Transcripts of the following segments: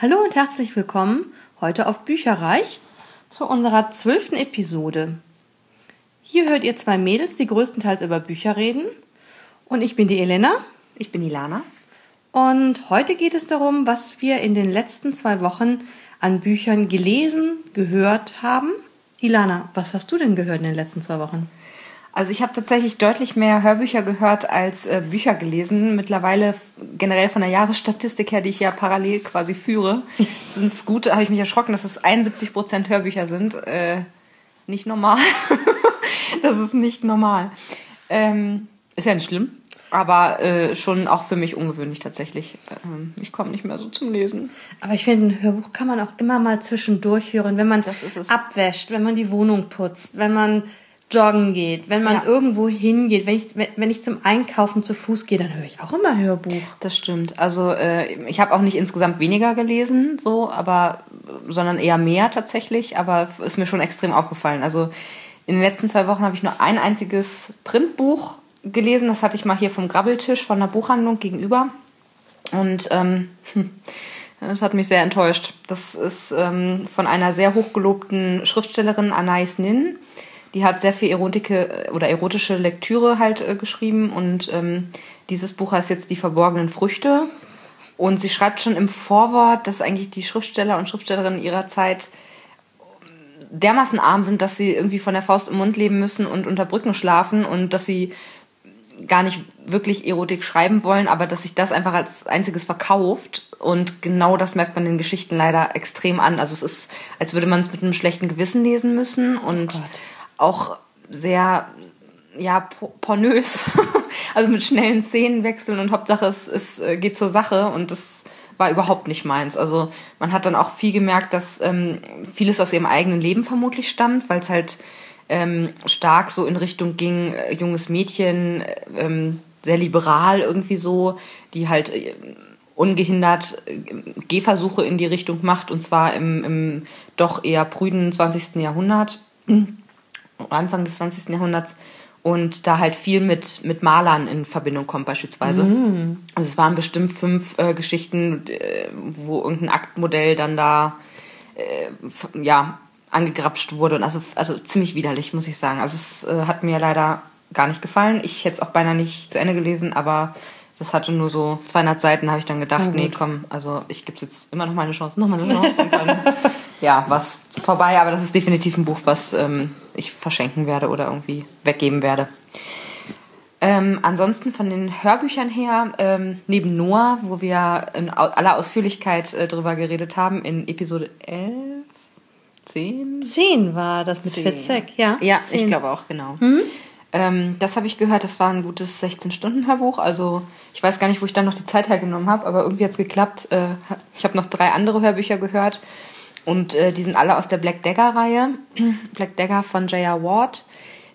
Hallo und herzlich willkommen heute auf Bücherreich zu unserer zwölften Episode. Hier hört ihr zwei Mädels, die größtenteils über Bücher reden. Und ich bin die Elena. Ich bin die Lana. Und heute geht es darum, was wir in den letzten zwei Wochen an Büchern gelesen, gehört haben. Ilana, was hast du denn gehört in den letzten zwei Wochen? Also ich habe tatsächlich deutlich mehr Hörbücher gehört als äh, Bücher gelesen. Mittlerweile generell von der Jahresstatistik her, die ich ja parallel quasi führe, sind es gut, habe ich mich erschrocken, dass es 71 Prozent Hörbücher sind. Äh, nicht normal. das ist nicht normal. Ähm, ist ja nicht schlimm, aber äh, schon auch für mich ungewöhnlich tatsächlich. Ähm, ich komme nicht mehr so zum Lesen. Aber ich finde, ein Hörbuch kann man auch immer mal zwischendurch hören, wenn man abwäscht, wenn man die Wohnung putzt, wenn man joggen geht, wenn man ja. irgendwo hingeht, wenn ich, wenn ich zum Einkaufen zu Fuß gehe, dann höre ich auch immer Hörbuch. Das stimmt. Also äh, ich habe auch nicht insgesamt weniger gelesen, so, aber sondern eher mehr tatsächlich, aber ist mir schon extrem aufgefallen. Also in den letzten zwei Wochen habe ich nur ein einziges Printbuch gelesen. Das hatte ich mal hier vom Grabbeltisch von der Buchhandlung gegenüber. Und ähm, das hat mich sehr enttäuscht. Das ist ähm, von einer sehr hochgelobten Schriftstellerin Anais Nin die hat sehr viel erotike oder erotische Lektüre halt äh, geschrieben und ähm, dieses Buch heißt jetzt Die verborgenen Früchte. Und sie schreibt schon im Vorwort, dass eigentlich die Schriftsteller und Schriftstellerinnen ihrer Zeit dermaßen arm sind, dass sie irgendwie von der Faust im Mund leben müssen und unter Brücken schlafen und dass sie gar nicht wirklich Erotik schreiben wollen, aber dass sich das einfach als einziges verkauft. Und genau das merkt man den Geschichten leider extrem an. Also es ist, als würde man es mit einem schlechten Gewissen lesen müssen und oh auch sehr ja pornös, also mit schnellen Szenenwechseln und Hauptsache es, es äh, geht zur Sache und das war überhaupt nicht meins. Also man hat dann auch viel gemerkt, dass ähm, vieles aus ihrem eigenen Leben vermutlich stammt, weil es halt ähm, stark so in Richtung ging, äh, junges Mädchen, äh, ähm, sehr liberal irgendwie so, die halt äh, ungehindert äh, Gehversuche in die Richtung macht und zwar im, im doch eher prüden 20. Jahrhundert. Anfang des 20. Jahrhunderts und da halt viel mit, mit Malern in Verbindung kommt beispielsweise. Mm. Also es waren bestimmt fünf äh, Geschichten, äh, wo irgendein Aktmodell dann da äh, ja angegrapscht wurde und also, also ziemlich widerlich, muss ich sagen. Also es äh, hat mir leider gar nicht gefallen. Ich hätte es auch beinahe nicht zu Ende gelesen, aber das hatte nur so 200 Seiten, habe ich dann gedacht, nee, komm, also ich gebe jetzt immer noch meine Chance, noch mal eine Chance. Dann, ja, was vorbei, aber das ist definitiv ein Buch, was ähm, ich verschenken werde oder irgendwie weggeben werde. Ähm, ansonsten von den Hörbüchern her, ähm, neben Noah, wo wir in aller Ausführlichkeit äh, drüber geredet haben, in Episode 11, 10? 10 war das mit 10. Fitzek, ja. Ja, 10. ich glaube auch, genau. Mhm. Ähm, das habe ich gehört, das war ein gutes 16-Stunden-Hörbuch. Also ich weiß gar nicht, wo ich dann noch die Zeit hergenommen habe, aber irgendwie hat es geklappt. Äh, ich habe noch drei andere Hörbücher gehört und äh, die sind alle aus der Black Dagger-Reihe. Black Dagger von J.R. Ward.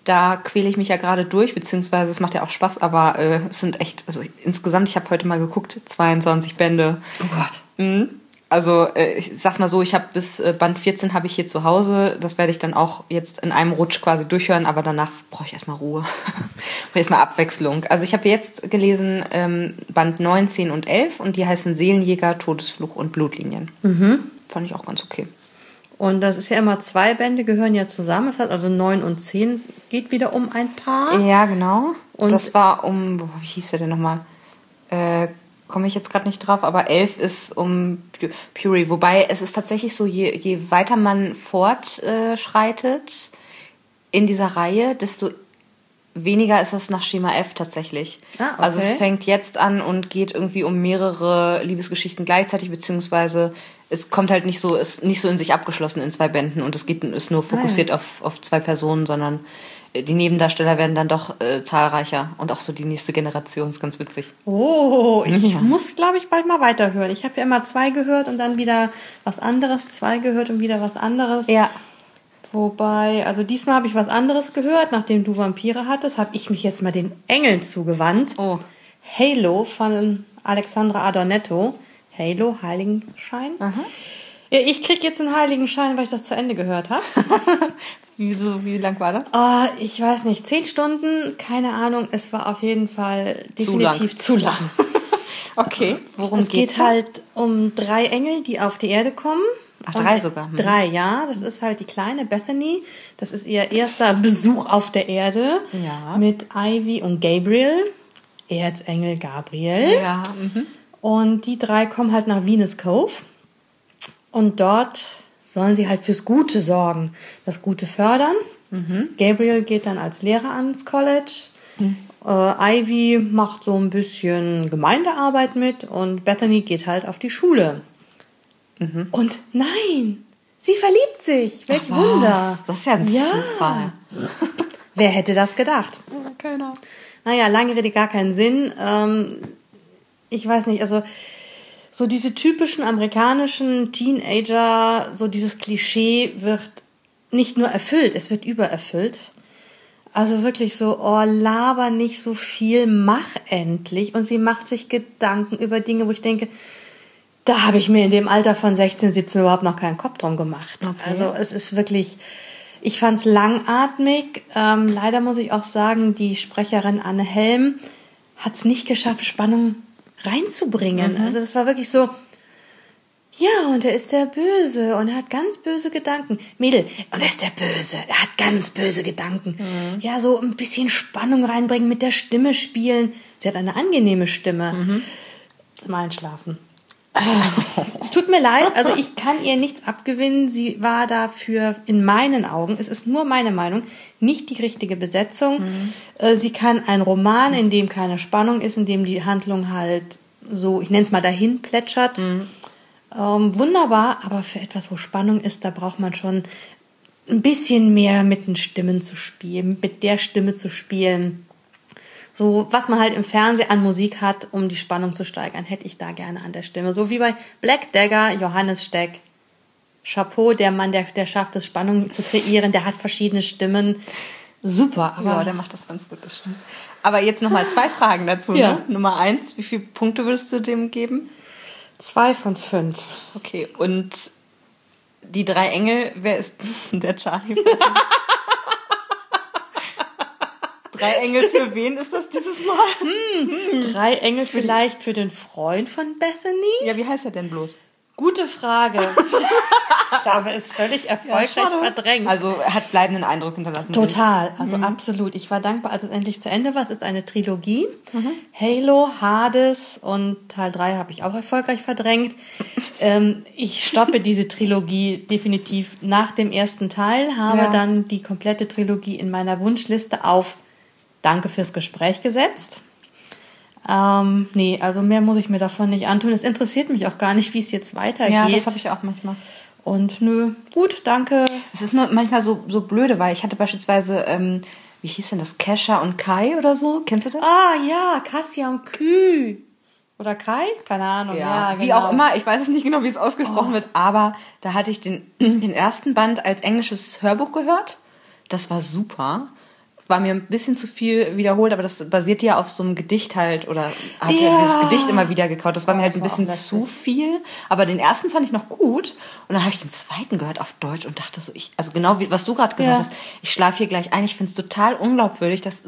Da quäle ich mich ja gerade durch, beziehungsweise es macht ja auch Spaß, aber äh, es sind echt, also insgesamt, ich habe heute mal geguckt, 22 Bände. Oh Gott. Mhm. Also äh, ich sag's mal so, ich habe bis äh, Band 14 habe ich hier zu Hause. Das werde ich dann auch jetzt in einem Rutsch quasi durchhören, aber danach brauche ich erstmal Ruhe. brauche erstmal Abwechslung. Also ich habe jetzt gelesen ähm, Band 9, 10 und 11 und die heißen Seelenjäger, Todesfluch und Blutlinien. Mhm. Fand ich auch ganz okay. Und das ist ja immer zwei Bände, gehören ja zusammen. Das heißt also neun und zehn geht wieder um ein Paar. Ja, genau. Und das war um, wie hieß der denn nochmal? Äh, Komme ich jetzt gerade nicht drauf, aber elf ist um Puri. Wobei es ist tatsächlich so, je, je weiter man fortschreitet in dieser Reihe, desto weniger ist das nach Schema F tatsächlich. Ah, okay. Also es fängt jetzt an und geht irgendwie um mehrere Liebesgeschichten gleichzeitig, beziehungsweise es kommt halt nicht so, ist nicht so in sich abgeschlossen in zwei Bänden und es geht, ist nur fokussiert ah, ja. auf, auf zwei Personen, sondern äh, die Nebendarsteller werden dann doch äh, zahlreicher und auch so die nächste Generation ist ganz witzig. Oh, ich ja. muss, glaube ich, bald mal weiterhören. Ich habe ja immer zwei gehört und dann wieder was anderes, zwei gehört und wieder was anderes. Ja. Wobei, also diesmal habe ich was anderes gehört, nachdem du Vampire hattest, habe ich mich jetzt mal den Engeln zugewandt. Oh. Halo von Alexandra Adornetto. Halo, Heiligenschein. Aha. Ja, ich krieg jetzt einen Heiligenschein, weil ich das zu Ende gehört habe. Wieso, wie lang war das? Oh, ich weiß nicht, zehn Stunden, keine Ahnung. Es war auf jeden Fall definitiv zu lang. Zu lang. Okay, worum es geht? Es geht halt um drei Engel, die auf die Erde kommen. Ach, drei sogar. Hm. Drei, ja. Das ist halt die kleine Bethany. Das ist ihr erster Besuch auf der Erde. Ja. Mit Ivy und Gabriel. Erzengel Gabriel. Ja. Mhm. Und die drei kommen halt nach Venus Cove. Und dort sollen sie halt fürs Gute sorgen, das Gute fördern. Mhm. Gabriel geht dann als Lehrer ans College. Mhm. Äh, Ivy macht so ein bisschen Gemeindearbeit mit und Bethany geht halt auf die Schule. Mhm. Und nein, sie verliebt sich. Welch Ach, Wunder. Das ist ja ein ja. Zufall. Wer hätte das gedacht? Keiner. Naja, lange Rede, gar keinen Sinn. Ähm, ich weiß nicht, also so diese typischen amerikanischen Teenager, so dieses Klischee wird nicht nur erfüllt, es wird übererfüllt. Also wirklich so, oh, laber nicht so viel, mach endlich. Und sie macht sich Gedanken über Dinge, wo ich denke, da habe ich mir in dem Alter von 16, 17 überhaupt noch keinen Kopf drum gemacht. Okay. Also es ist wirklich, ich fand es langatmig. Ähm, leider muss ich auch sagen, die Sprecherin Anne Helm hat es nicht geschafft, Spannung reinzubringen. Mhm. Also das war wirklich so, ja, und er ist der Böse und er hat ganz böse Gedanken. Mädel, und er ist der Böse, er hat ganz böse Gedanken. Mhm. Ja, so ein bisschen Spannung reinbringen, mit der Stimme spielen. Sie hat eine angenehme Stimme. Mhm. Zum Einschlafen. Tut mir leid, also ich kann ihr nichts abgewinnen. Sie war dafür in meinen Augen, es ist nur meine Meinung, nicht die richtige Besetzung. Mhm. Äh, sie kann ein Roman, in dem keine Spannung ist, in dem die Handlung halt so, ich nenne es mal dahin plätschert. Mhm. Ähm, wunderbar, aber für etwas, wo Spannung ist, da braucht man schon ein bisschen mehr mit den Stimmen zu spielen, mit der Stimme zu spielen so was man halt im Fernsehen an Musik hat, um die Spannung zu steigern, hätte ich da gerne an der Stimme. So wie bei Black Dagger, Johannes Steck. Chapeau, der Mann, der, der schafft es, Spannung zu kreieren, der hat verschiedene Stimmen. Super, aber. Ja, der macht das ganz gut, das stimmt. Aber jetzt nochmal zwei Fragen dazu. Ja. Ne? Nummer eins, wie viele Punkte würdest du dem geben? Zwei von fünf. Okay, und die drei Engel, wer ist der Charlie? Drei Engel für wen ist das dieses Mal? Hm. Drei Engel vielleicht für den Freund von Bethany? Ja, wie heißt er denn bloß? Gute Frage. ich habe es völlig erfolgreich ja, verdrängt. Also er hat bleibenden Eindruck hinterlassen. Total, also mhm. absolut. Ich war dankbar, als es endlich zu Ende war. Es ist eine Trilogie. Mhm. Halo, Hades und Teil 3 habe ich auch erfolgreich verdrängt. ähm, ich stoppe diese Trilogie definitiv nach dem ersten Teil, habe ja. dann die komplette Trilogie in meiner Wunschliste auf Danke fürs Gespräch gesetzt. Ähm, nee, also mehr muss ich mir davon nicht antun. Es interessiert mich auch gar nicht, wie es jetzt weitergeht. Ja, das habe ich auch manchmal. Und nö, gut, danke. Es ist nur manchmal so, so blöde, weil ich hatte beispielsweise, ähm, wie hieß denn das, Kesha und Kai oder so? Kennst du das? Ah ja, Kassia und Kü. Oder Kai? Keine Ahnung. Ja, ja genau. wie auch immer. Ich weiß es nicht genau, wie es ausgesprochen oh. wird, aber da hatte ich den, den ersten Band als englisches Hörbuch gehört. Das war super war mir ein bisschen zu viel wiederholt, aber das basiert ja auf so einem Gedicht halt oder hat ja, ja dieses Gedicht immer wieder gekaut. Das war mir halt ein bisschen zu viel, aber den ersten fand ich noch gut und dann habe ich den zweiten gehört auf Deutsch und dachte so, ich also genau wie was du gerade gesagt ja. hast, ich schlafe hier gleich ein. Ich finde es total unglaubwürdig, dass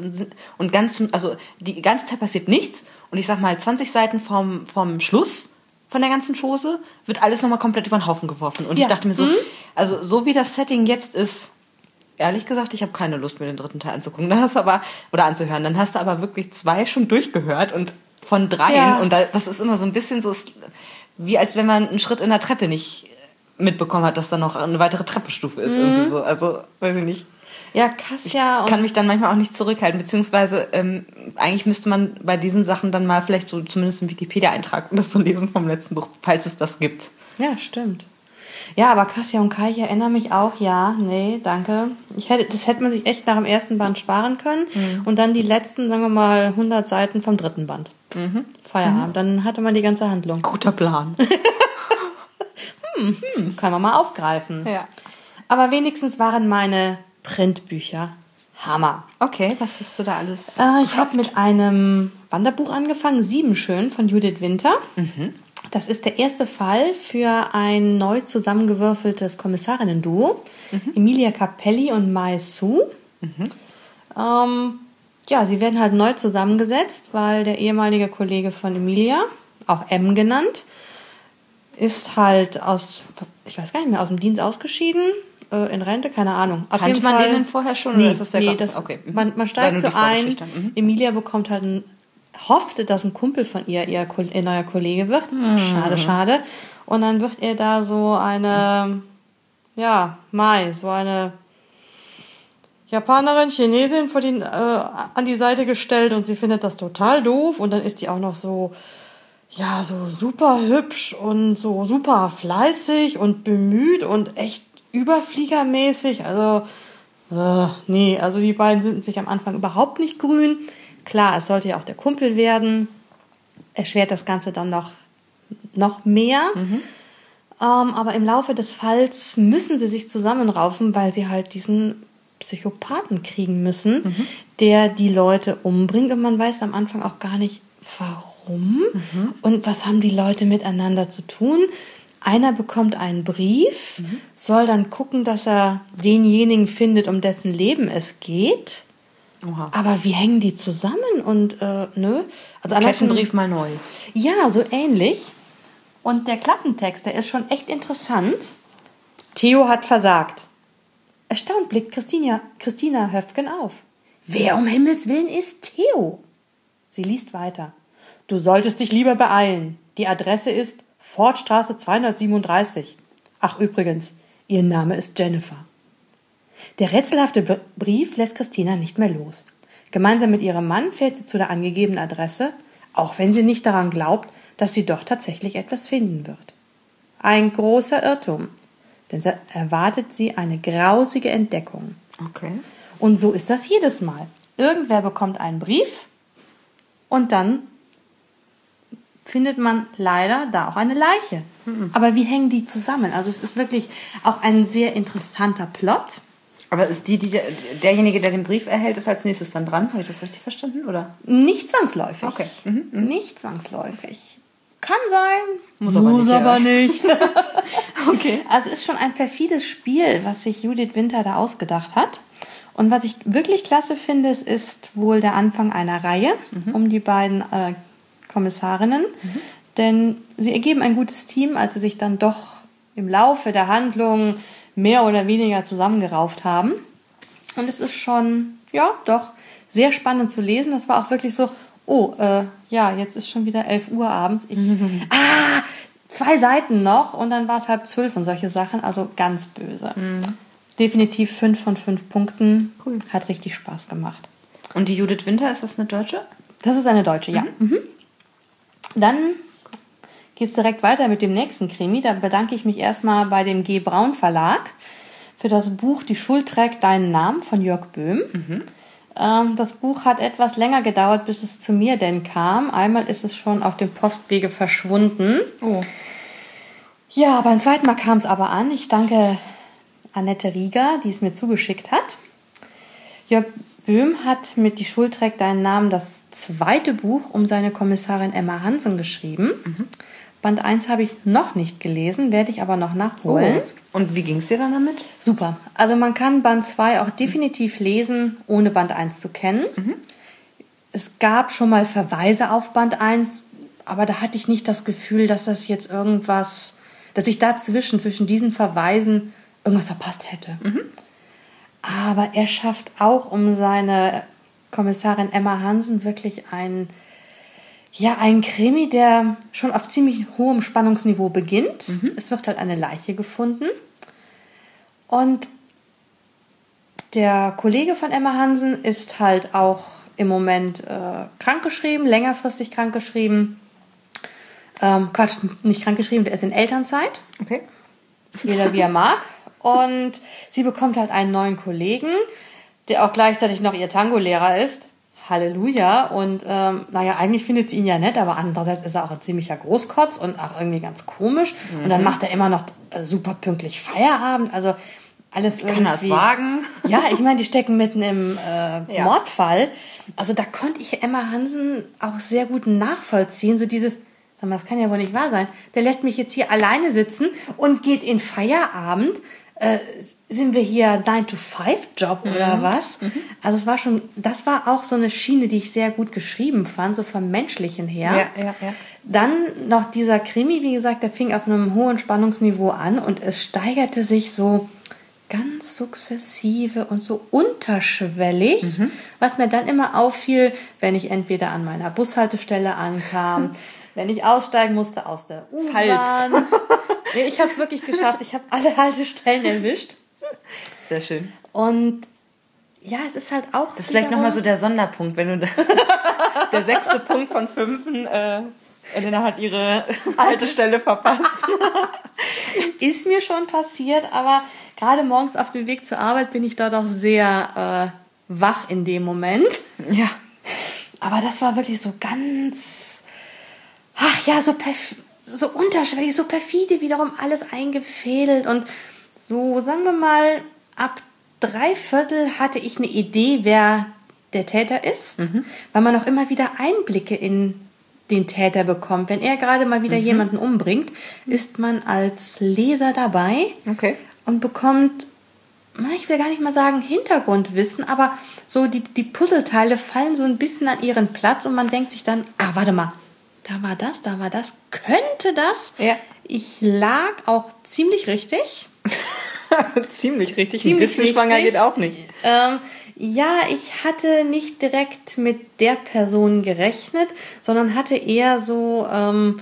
und ganz also die ganze Zeit passiert nichts und ich sag mal 20 Seiten vom vom Schluss von der ganzen Chose wird alles nochmal komplett über den Haufen geworfen und ja. ich dachte mir so, mhm. also so wie das Setting jetzt ist ehrlich gesagt, ich habe keine Lust, mir den dritten Teil anzugucken. Dann hast du aber, oder anzuhören. Dann hast du aber wirklich zwei schon durchgehört und von dreien. Ja. Und da, das ist immer so ein bisschen so, wie als wenn man einen Schritt in der Treppe nicht mitbekommen hat, dass da noch eine weitere Treppenstufe ist. Mhm. Irgendwie so. Also, weiß ich nicht. Ja, Kassia. Ich kann mich dann manchmal auch nicht zurückhalten, beziehungsweise ähm, eigentlich müsste man bei diesen Sachen dann mal vielleicht so zumindest einen Wikipedia-Eintrag oder so lesen vom letzten Buch, falls es das gibt. Ja, stimmt. Ja, aber Kassia und Kai, ich erinnere mich auch, ja, nee, danke. Ich hätte, das hätte man sich echt nach dem ersten Band sparen können. Mhm. Und dann die letzten, sagen wir mal, 100 Seiten vom dritten Band. Mhm. Feierabend. Mhm. Dann hatte man die ganze Handlung. Guter Plan. hm, hm, kann man mal aufgreifen. Ja. Aber wenigstens waren meine Printbücher Hammer. Okay, was hast du da alles? Äh, ich habe mit einem Wanderbuch angefangen, Sieben schön von Judith Winter. Mhm. Das ist der erste Fall für ein neu zusammengewürfeltes Kommissarinnen-Duo. Mhm. Emilia Capelli und Mai Su. Mhm. Ähm, ja, sie werden halt neu zusammengesetzt, weil der ehemalige Kollege von Emilia, auch M genannt. Ist halt aus, ich weiß gar nicht mehr, aus dem Dienst ausgeschieden, äh, in Rente, keine Ahnung. Auf Kannte jeden man Fall, den vorher schon? Nee, oder ist das der nee das, okay. Mhm. man, man steigt so ein. Mhm. Emilia bekommt halt ein, hoffte, dass ein Kumpel von ihr ihr, ihr neuer Kollege wird. Mhm. Schade, schade. Und dann wird ihr da so eine, ja, Mai, so eine Japanerin, Chinesin vor den, äh, an die Seite gestellt und sie findet das total doof und dann ist die auch noch so, ja, so super hübsch und so super fleißig und bemüht und echt überfliegermäßig. Also, äh, nee, also die beiden sind sich am Anfang überhaupt nicht grün. Klar, es sollte ja auch der Kumpel werden. Erschwert das Ganze dann noch, noch mehr. Mhm. Ähm, aber im Laufe des Falls müssen sie sich zusammenraufen, weil sie halt diesen Psychopathen kriegen müssen, mhm. der die Leute umbringt. Und man weiß am Anfang auch gar nicht, warum mhm. und was haben die Leute miteinander zu tun. Einer bekommt einen Brief, mhm. soll dann gucken, dass er denjenigen findet, um dessen Leben es geht. Oha. Aber wie hängen die zusammen und äh, nö? Also Kettenbrief mal neu. Ja, so ähnlich. Und der Klappentext, der ist schon echt interessant. Theo hat versagt. Erstaunt blickt Christina, Christina Höfgen auf. Wer um Himmels Willen ist Theo? Sie liest weiter. Du solltest dich lieber beeilen. Die Adresse ist Fortstraße 237. Ach übrigens, ihr Name ist Jennifer. Der rätselhafte Brief lässt Christina nicht mehr los. Gemeinsam mit ihrem Mann fährt sie zu der angegebenen Adresse, auch wenn sie nicht daran glaubt, dass sie doch tatsächlich etwas finden wird. Ein großer Irrtum, denn erwartet sie eine grausige Entdeckung. Okay. Und so ist das jedes Mal. Irgendwer bekommt einen Brief und dann findet man leider da auch eine Leiche. Mhm. Aber wie hängen die zusammen? Also es ist wirklich auch ein sehr interessanter Plot. Aber ist die, die derjenige, der den Brief erhält, ist als nächstes dann dran? Habe ich das richtig verstanden? Oder? Nicht zwangsläufig. Okay. Mhm. Mhm. Nicht zwangsläufig. Kann sein, muss, muss aber nicht. Aber nicht. okay. Also es ist schon ein perfides Spiel, was sich Judith Winter da ausgedacht hat. Und was ich wirklich klasse finde, es ist wohl der Anfang einer Reihe mhm. um die beiden äh, Kommissarinnen. Mhm. Denn sie ergeben ein gutes Team, als sie sich dann doch im Laufe der Handlung mehr oder weniger zusammengerauft haben. Und es ist schon, ja, doch sehr spannend zu lesen. Das war auch wirklich so, oh, äh, ja, jetzt ist schon wieder 11 Uhr abends. Ich. Ah, zwei Seiten noch und dann war es halb zwölf und solche Sachen. Also ganz böse. Mhm. Definitiv fünf von fünf Punkten. Cool. Hat richtig Spaß gemacht. Und die Judith Winter, ist das eine Deutsche? Das ist eine Deutsche, ja. Mhm. mhm. Dann geht es direkt weiter mit dem nächsten Krimi. Da bedanke ich mich erstmal bei dem G. Braun Verlag für das Buch Die Schuld trägt deinen Namen von Jörg Böhm. Mhm. Ähm, das Buch hat etwas länger gedauert, bis es zu mir denn kam. Einmal ist es schon auf dem Postwege verschwunden. Oh. Ja, beim zweiten Mal kam es aber an. Ich danke Annette Rieger, die es mir zugeschickt hat. Jörg Böhm hat mit Die Schuld trägt deinen Namen das zweite Buch um seine Kommissarin Emma Hansen geschrieben. Mhm. Band 1 habe ich noch nicht gelesen, werde ich aber noch nachholen. Oh. Und wie ging es dir dann damit? Super. Also man kann Band 2 auch definitiv lesen, ohne Band 1 zu kennen. Mhm. Es gab schon mal Verweise auf Band 1, aber da hatte ich nicht das Gefühl, dass das jetzt irgendwas, dass ich dazwischen, zwischen diesen Verweisen irgendwas verpasst hätte. Mhm. Aber er schafft auch um seine Kommissarin Emma Hansen wirklich ein ja, ein Krimi, der schon auf ziemlich hohem Spannungsniveau beginnt. Mhm. Es wird halt eine Leiche gefunden. Und der Kollege von Emma Hansen ist halt auch im Moment äh, krankgeschrieben, längerfristig krankgeschrieben. Ähm, Quatsch, nicht krankgeschrieben, der ist in Elternzeit. Okay. Jeder wie er mag. Und sie bekommt halt einen neuen Kollegen, der auch gleichzeitig noch ihr Tango-Lehrer ist. Halleluja. Und ähm, naja, eigentlich findet sie ihn ja nett, aber andererseits ist er auch ein ziemlicher Großkotz und auch irgendwie ganz komisch. Mhm. Und dann mhm. macht er immer noch äh, super pünktlich Feierabend. Also alles irgendwie. Kann das wagen? Ja, ich meine, die stecken mitten im äh, ja. Mordfall. Also da konnte ich Emma Hansen auch sehr gut nachvollziehen. So dieses, sag mal, das kann ja wohl nicht wahr sein. Der lässt mich jetzt hier alleine sitzen und geht in Feierabend äh, sind wir hier 9-to-5-Job mhm. oder was? Mhm. Also es war schon, das war auch so eine Schiene, die ich sehr gut geschrieben fand, so vom Menschlichen her. Ja, ja, ja. Dann noch dieser Krimi, wie gesagt, der fing auf einem hohen Spannungsniveau an und es steigerte sich so ganz sukzessive und so unterschwellig, mhm. was mir dann immer auffiel, wenn ich entweder an meiner Bushaltestelle ankam, wenn ich aussteigen musste aus der U-Bahn. Ich habe es wirklich geschafft. Ich habe alle Haltestellen erwischt. Sehr schön. Und ja, es ist halt auch. Das ist vielleicht nochmal so der Sonderpunkt, wenn du da, der sechste Punkt von fünfen. Äh Elena hat ihre Haltestelle verpasst. Ist mir schon passiert, aber gerade morgens auf dem Weg zur Arbeit bin ich da doch sehr äh, wach in dem Moment. Ja. Aber das war wirklich so ganz, ach ja, so, perf so unterschwellig, so perfide wiederum alles eingefädelt und so, sagen wir mal, ab drei Viertel hatte ich eine Idee, wer der Täter ist, mhm. weil man auch immer wieder Einblicke in den Täter bekommt. Wenn er gerade mal wieder mhm. jemanden umbringt, ist man als Leser dabei okay. und bekommt, ich will gar nicht mal sagen Hintergrundwissen, aber so die, die Puzzleteile fallen so ein bisschen an ihren Platz und man denkt sich dann, ah, warte mal, da war das, da war das, könnte das? Ja. Ich lag auch ziemlich richtig. ziemlich richtig, ziemlich ein bisschen richtig. schwanger geht auch nicht. Ähm, ja, ich hatte nicht direkt mit der Person gerechnet, sondern hatte eher so ähm,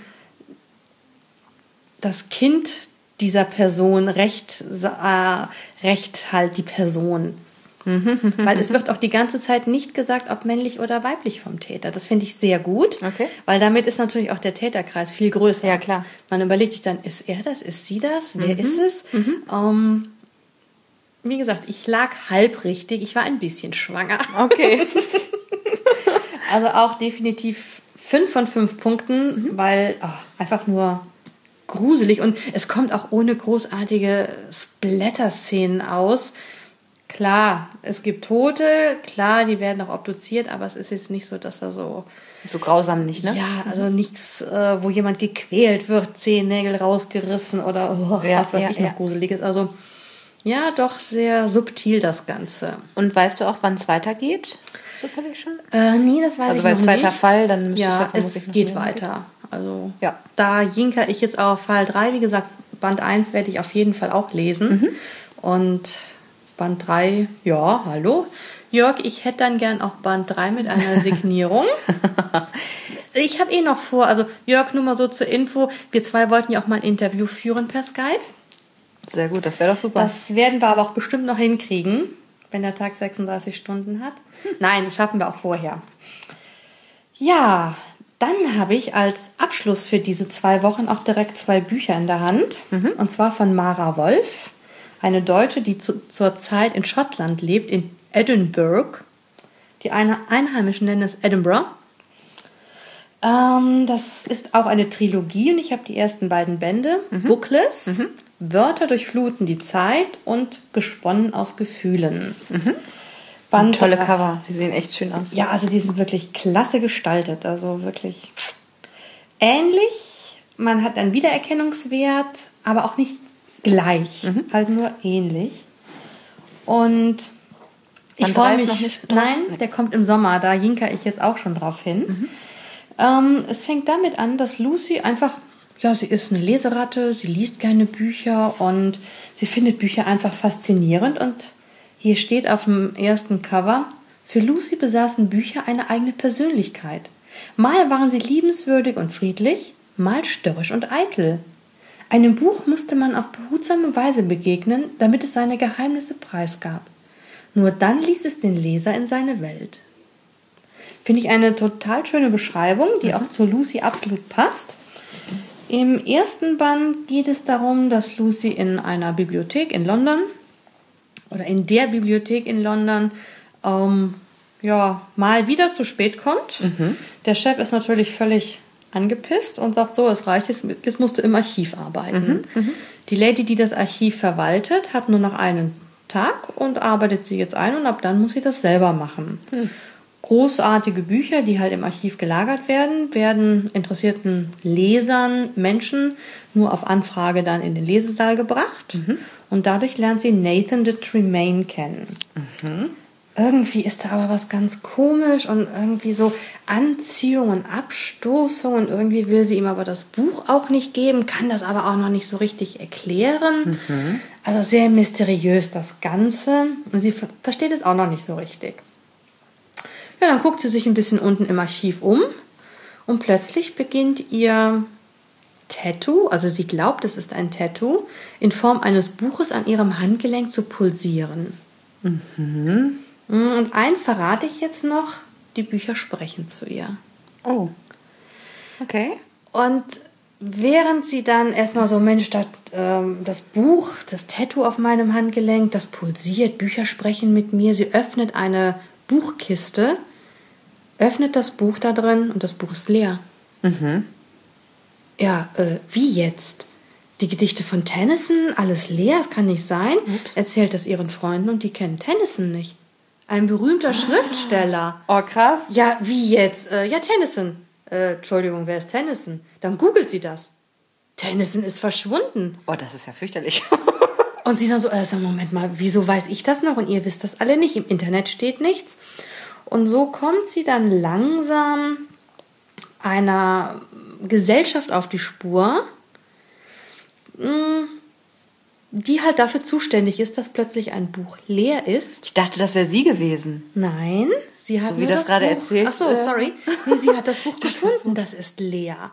das Kind dieser Person recht, äh, recht halt die Person. weil es wird auch die ganze Zeit nicht gesagt, ob männlich oder weiblich vom Täter. Das finde ich sehr gut, okay. weil damit ist natürlich auch der Täterkreis viel größer. Ja, klar. Man überlegt sich dann, ist er das, ist sie das, wer mhm. ist es? Mhm. Ähm, wie gesagt, ich lag halb richtig. Ich war ein bisschen schwanger. Okay. also auch definitiv fünf von fünf Punkten, mhm. weil oh, einfach nur gruselig und es kommt auch ohne großartige Splatter-Szenen aus. Klar, es gibt Tote, klar, die werden auch obduziert, aber es ist jetzt nicht so, dass da so. So grausam nicht, ne? Ja, also nichts, äh, wo jemand gequält wird, Zehennägel rausgerissen oder oh, ja, was weiß ja, ich noch Gruseliges. Also ja, doch sehr subtil das Ganze. Und weißt du auch, wann es weitergeht? Zufällig schon? Äh, nee, das weiß also ich nicht. Also bei zweiter Fall, dann müsste ja, es ja es geht weiter. Also ja. da jinker ich jetzt auf Fall 3. Wie gesagt, Band 1 werde ich auf jeden Fall auch lesen. Mhm. Und Band 3, ja, hallo. Jörg, ich hätte dann gern auch Band 3 mit einer Signierung. ich habe eh noch vor, also Jörg, nur mal so zur Info, wir zwei wollten ja auch mal ein Interview führen per Skype. Sehr gut, das wäre doch super. Das werden wir aber auch bestimmt noch hinkriegen, wenn der Tag 36 Stunden hat. Nein, das schaffen wir auch vorher. Ja, dann habe ich als Abschluss für diese zwei Wochen auch direkt zwei Bücher in der Hand. Mhm. Und zwar von Mara Wolf, eine Deutsche, die zu, zurzeit in Schottland lebt, in Edinburgh. Die eine Einheimischen nennen es Edinburgh. Ähm, das ist auch eine Trilogie und ich habe die ersten beiden Bände. Mhm. Bookless, mhm. Wörter durchfluten die Zeit und gesponnen aus Gefühlen. Mhm. Band tolle Cover, die sehen echt schön aus. Ja, also die sind wirklich klasse gestaltet, also wirklich ähnlich. Man hat einen Wiedererkennungswert, aber auch nicht gleich, mhm. halt nur ähnlich. Und ich freue mich. Noch nicht nein, der kommt im Sommer, da jinker ich jetzt auch schon drauf hin. Mhm. Ähm, es fängt damit an, dass Lucy einfach ja, sie ist eine Leseratte, sie liest gerne Bücher und sie findet Bücher einfach faszinierend. Und hier steht auf dem ersten Cover, für Lucy besaßen Bücher eine eigene Persönlichkeit. Mal waren sie liebenswürdig und friedlich, mal störrisch und eitel. Einem Buch musste man auf behutsame Weise begegnen, damit es seine Geheimnisse preisgab. Nur dann ließ es den Leser in seine Welt. Finde ich eine total schöne Beschreibung, die auch zu Lucy absolut passt. Im ersten Band geht es darum, dass Lucy in einer Bibliothek in London oder in der Bibliothek in London ähm, ja, mal wieder zu spät kommt. Mhm. Der Chef ist natürlich völlig angepisst und sagt so, es reicht, jetzt, jetzt musst du im Archiv arbeiten. Mhm. Mhm. Die Lady, die das Archiv verwaltet, hat nur noch einen Tag und arbeitet sie jetzt ein und ab dann muss sie das selber machen. Mhm großartige Bücher, die halt im Archiv gelagert werden, werden interessierten Lesern, Menschen nur auf Anfrage dann in den Lesesaal gebracht. Mhm. Und dadurch lernt sie Nathan de Tremaine kennen. Mhm. Irgendwie ist da aber was ganz komisch und irgendwie so Anziehung und Abstoßung und irgendwie will sie ihm aber das Buch auch nicht geben, kann das aber auch noch nicht so richtig erklären. Mhm. Also sehr mysteriös das Ganze und sie versteht es auch noch nicht so richtig. Ja, dann guckt sie sich ein bisschen unten im Archiv um und plötzlich beginnt ihr Tattoo, also sie glaubt, es ist ein Tattoo, in Form eines Buches an ihrem Handgelenk zu pulsieren. Mhm. Und eins verrate ich jetzt noch, die Bücher sprechen zu ihr. Oh. Okay. Und während sie dann erstmal so, Mensch, das, ähm, das Buch, das Tattoo auf meinem Handgelenk, das pulsiert, Bücher sprechen mit mir, sie öffnet eine Buchkiste, öffnet das Buch da drin und das Buch ist leer. Mhm. Ja, äh, wie jetzt? Die Gedichte von Tennyson, alles leer, kann nicht sein. Ups. Erzählt das ihren Freunden und die kennen Tennyson nicht. Ein berühmter ah. Schriftsteller. Oh, krass. Ja, wie jetzt? Äh, ja, Tennyson. Äh, Entschuldigung, wer ist Tennyson? Dann googelt sie das. Tennyson ist verschwunden. Oh, das ist ja fürchterlich. und sie dann so, äh, Moment mal, wieso weiß ich das noch und ihr wisst das alle nicht? Im Internet steht nichts. Und so kommt sie dann langsam einer Gesellschaft auf die Spur, hm, die halt dafür zuständig ist, dass plötzlich ein Buch leer ist. Ich dachte, das wäre sie gewesen. Nein, sie hat so wie das, das gerade Buch, erzählt. Ach so, äh. sorry. Nee, sie hat das Buch gefunden, das ist leer.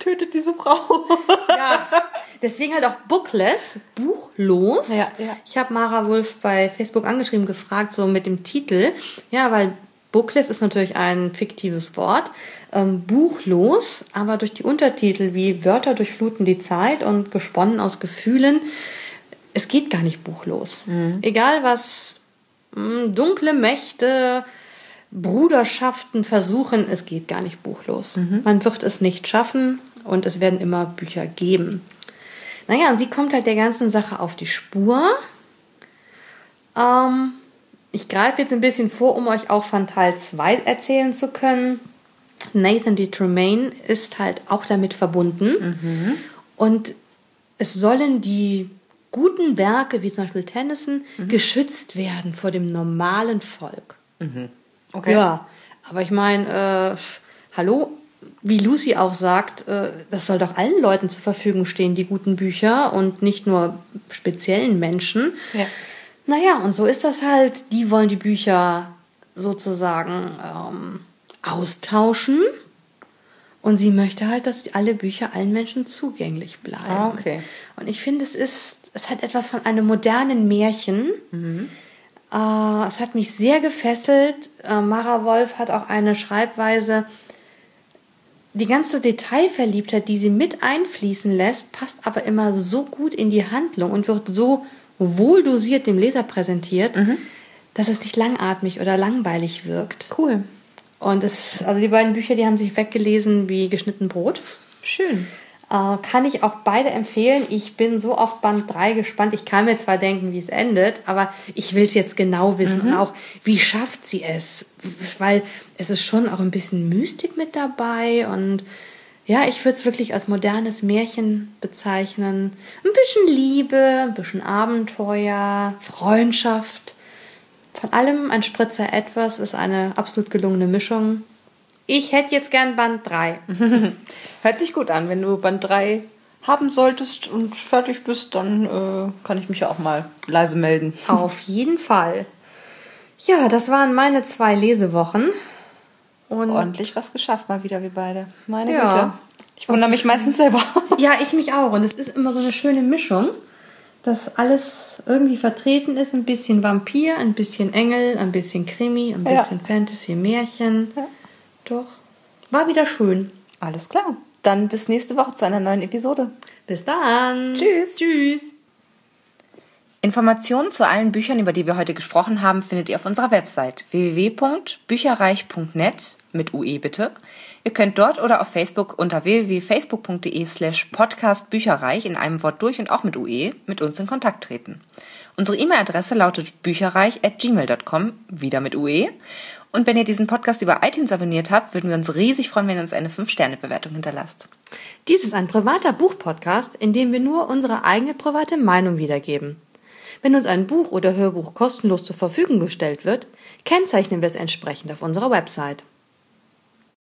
Tötet diese Frau. ja, deswegen halt auch bookless, buchlos. Ja, ja. Ich habe Mara Wolf bei Facebook angeschrieben, gefragt, so mit dem Titel. Ja, weil bookless ist natürlich ein fiktives Wort ähm, buchlos, aber durch die Untertitel wie Wörter durchfluten die Zeit und gesponnen aus Gefühlen, es geht gar nicht buchlos. Mhm. Egal was hm, dunkle Mächte, Bruderschaften versuchen, es geht gar nicht buchlos. Mhm. Man wird es nicht schaffen und es werden immer Bücher geben. Naja, und sie kommt halt der ganzen Sache auf die Spur. Ähm, ich greife jetzt ein bisschen vor, um euch auch von Teil 2 erzählen zu können. Nathan D. Tremaine ist halt auch damit verbunden. Mhm. Und es sollen die guten Werke, wie zum Beispiel Tennyson, mhm. geschützt werden vor dem normalen Volk. Mhm. Okay. Ja, aber ich meine, äh, hallo, wie Lucy auch sagt, äh, das soll doch allen Leuten zur Verfügung stehen, die guten Bücher und nicht nur speziellen Menschen. Ja. Naja, und so ist das halt. Die wollen die Bücher sozusagen ähm, austauschen. Und sie möchte halt, dass alle Bücher allen Menschen zugänglich bleiben. Ah, okay. Und ich finde, es ist, es hat etwas von einem modernen Märchen. Mhm. Äh, es hat mich sehr gefesselt. Äh, Mara Wolf hat auch eine Schreibweise, die ganze Detailverliebtheit, die sie mit einfließen lässt, passt aber immer so gut in die Handlung und wird so wohl dosiert dem Leser präsentiert, mhm. dass es nicht langatmig oder langweilig wirkt. Cool. Und es, also die beiden Bücher, die haben sich weggelesen wie geschnitten Brot. Schön. Äh, kann ich auch beide empfehlen. Ich bin so auf Band 3 gespannt. Ich kann mir zwar denken, wie es endet, aber ich will es jetzt genau wissen. Mhm. Und auch, wie schafft sie es? Weil es ist schon auch ein bisschen Mystik mit dabei. Und ja, ich würde es wirklich als modernes Märchen bezeichnen. Ein bisschen Liebe, ein bisschen Abenteuer, Freundschaft. Von allem ein Spritzer etwas ist eine absolut gelungene Mischung. Ich hätte jetzt gern Band 3. Hört sich gut an. Wenn du Band 3 haben solltest und fertig bist, dann äh, kann ich mich ja auch mal leise melden. Auf jeden Fall. Ja, das waren meine zwei Lesewochen. Und Ordentlich was geschafft, mal wieder wie beide. Meine ja. Güte. Ich wundere mich meistens selber. Ja, ich mich auch. Und es ist immer so eine schöne Mischung dass alles irgendwie vertreten ist. Ein bisschen Vampir, ein bisschen Engel, ein bisschen Krimi, ein bisschen ja. Fantasy, Märchen. Ja. Doch, war wieder schön. Alles klar. Dann bis nächste Woche zu einer neuen Episode. Bis dann. Tschüss. Tschüss. Informationen zu allen Büchern, über die wir heute gesprochen haben, findet ihr auf unserer Website www.bücherreich.net mit UE bitte Ihr könnt dort oder auf Facebook unter www.facebook.de slash podcastbücherreich in einem Wort durch und auch mit UE mit uns in Kontakt treten. Unsere E-Mail-Adresse lautet bücherreich at gmail.com, wieder mit UE. Und wenn ihr diesen Podcast über iTunes abonniert habt, würden wir uns riesig freuen, wenn ihr uns eine 5-Sterne-Bewertung hinterlasst. Dies ist ein privater Buchpodcast, in dem wir nur unsere eigene private Meinung wiedergeben. Wenn uns ein Buch oder Hörbuch kostenlos zur Verfügung gestellt wird, kennzeichnen wir es entsprechend auf unserer Website.